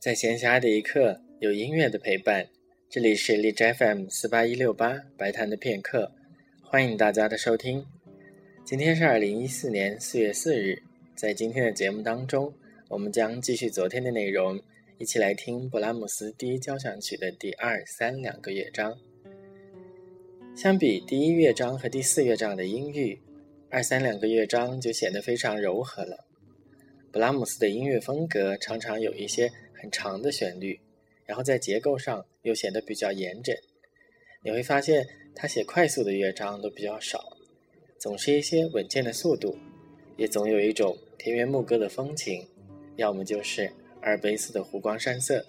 在闲暇的一刻，有音乐的陪伴。这里是荔枝 FM 四八一六八白谈的片刻，欢迎大家的收听。今天是二零一四年四月四日，在今天的节目当中，我们将继续昨天的内容，一起来听勃拉姆斯第一交响曲的第二、三两个乐章。相比第一乐章和第四乐章的音域，二、三两个乐章就显得非常柔和了。布拉姆斯的音乐风格常常有一些很长的旋律，然后在结构上又显得比较严整。你会发现他写快速的乐章都比较少，总是一些稳健的速度，也总有一种田园牧歌的风情，要么就是阿尔卑斯的湖光山色。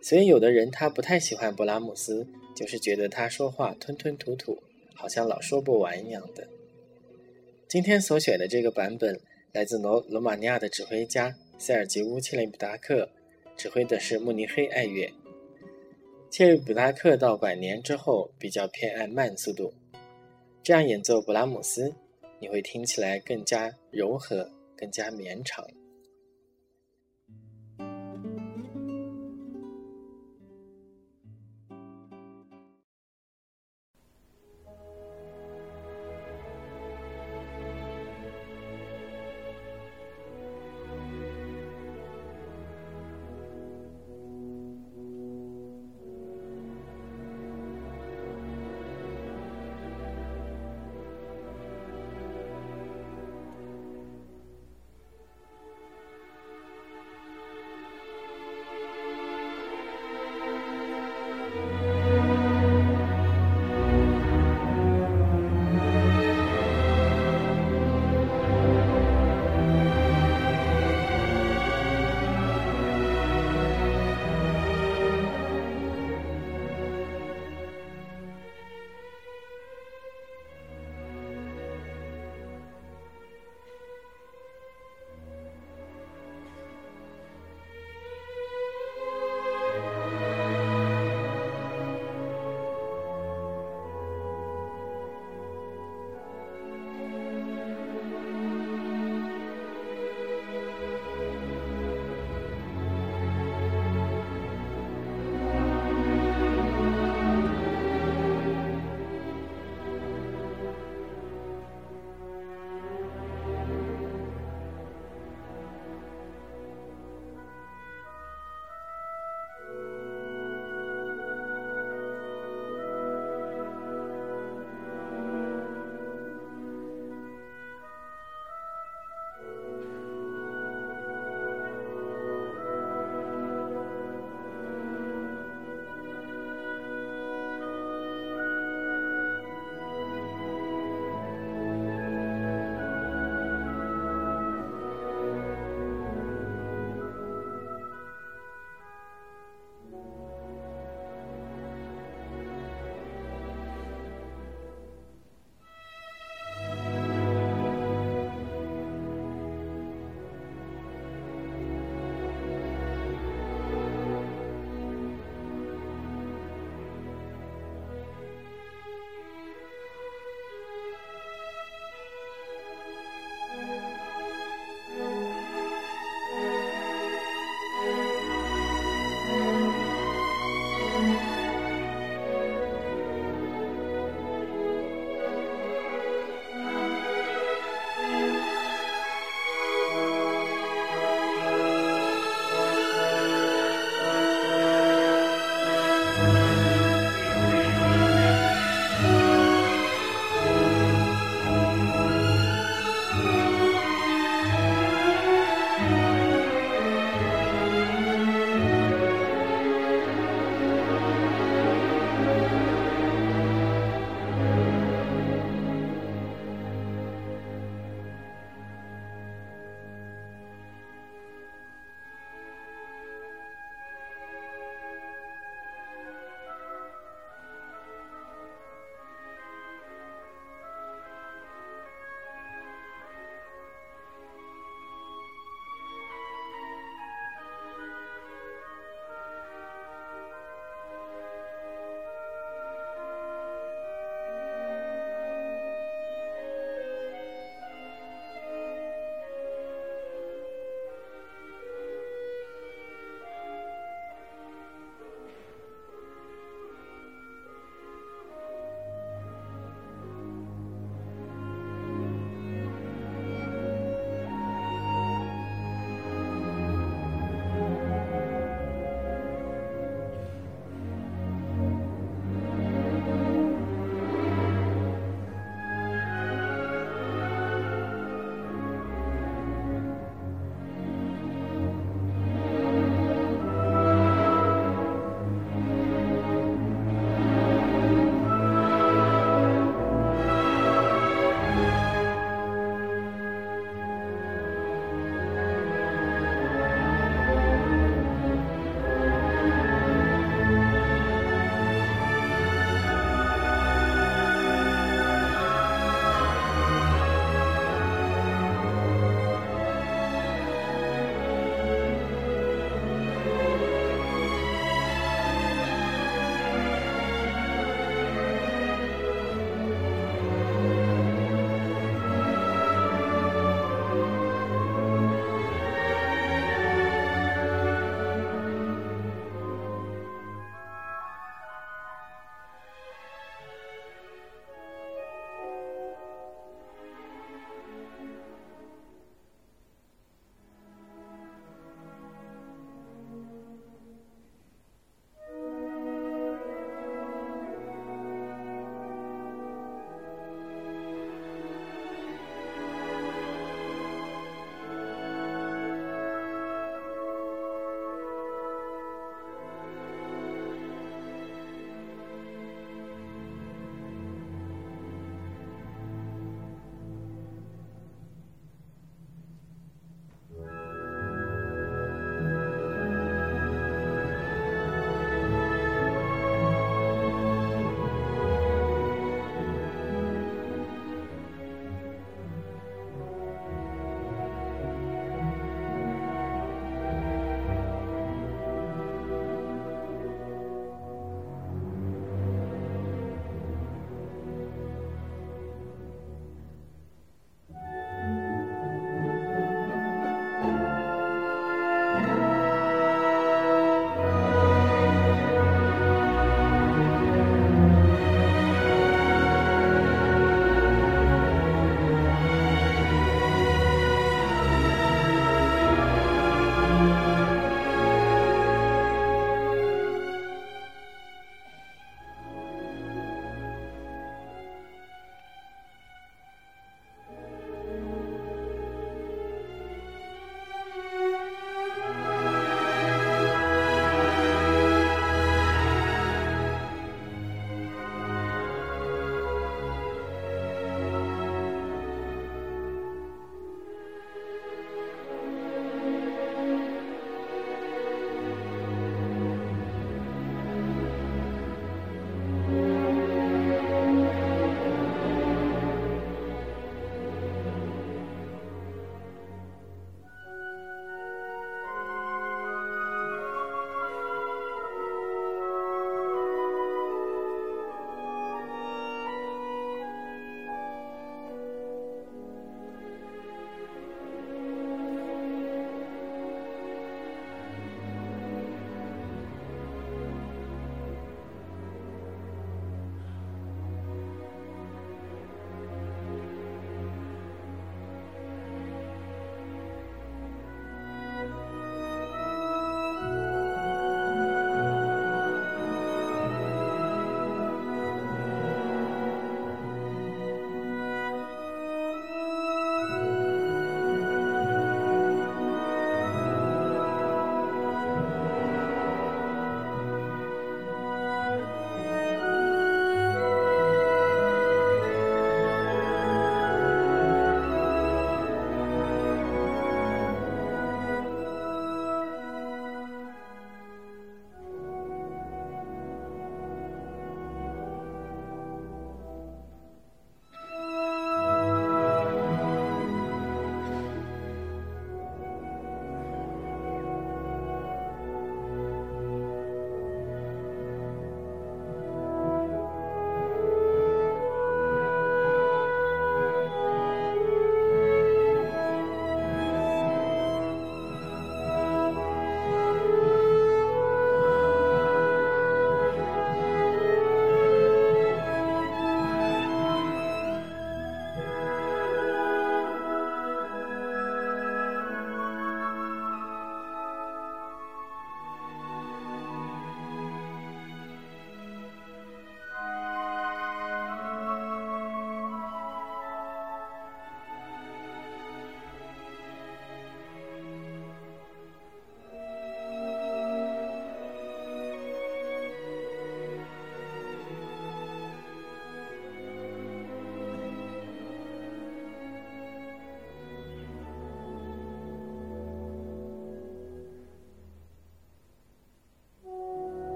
所以有的人他不太喜欢布拉姆斯，就是觉得他说话吞吞吐吐，好像老说不完一样的。今天所选的这个版本。来自罗罗马尼亚的指挥家塞尔吉乌·切列普达克，指挥的是慕尼黑爱乐。切列普达克到晚年之后比较偏爱慢速度，这样演奏勃拉姆斯，你会听起来更加柔和，更加绵长。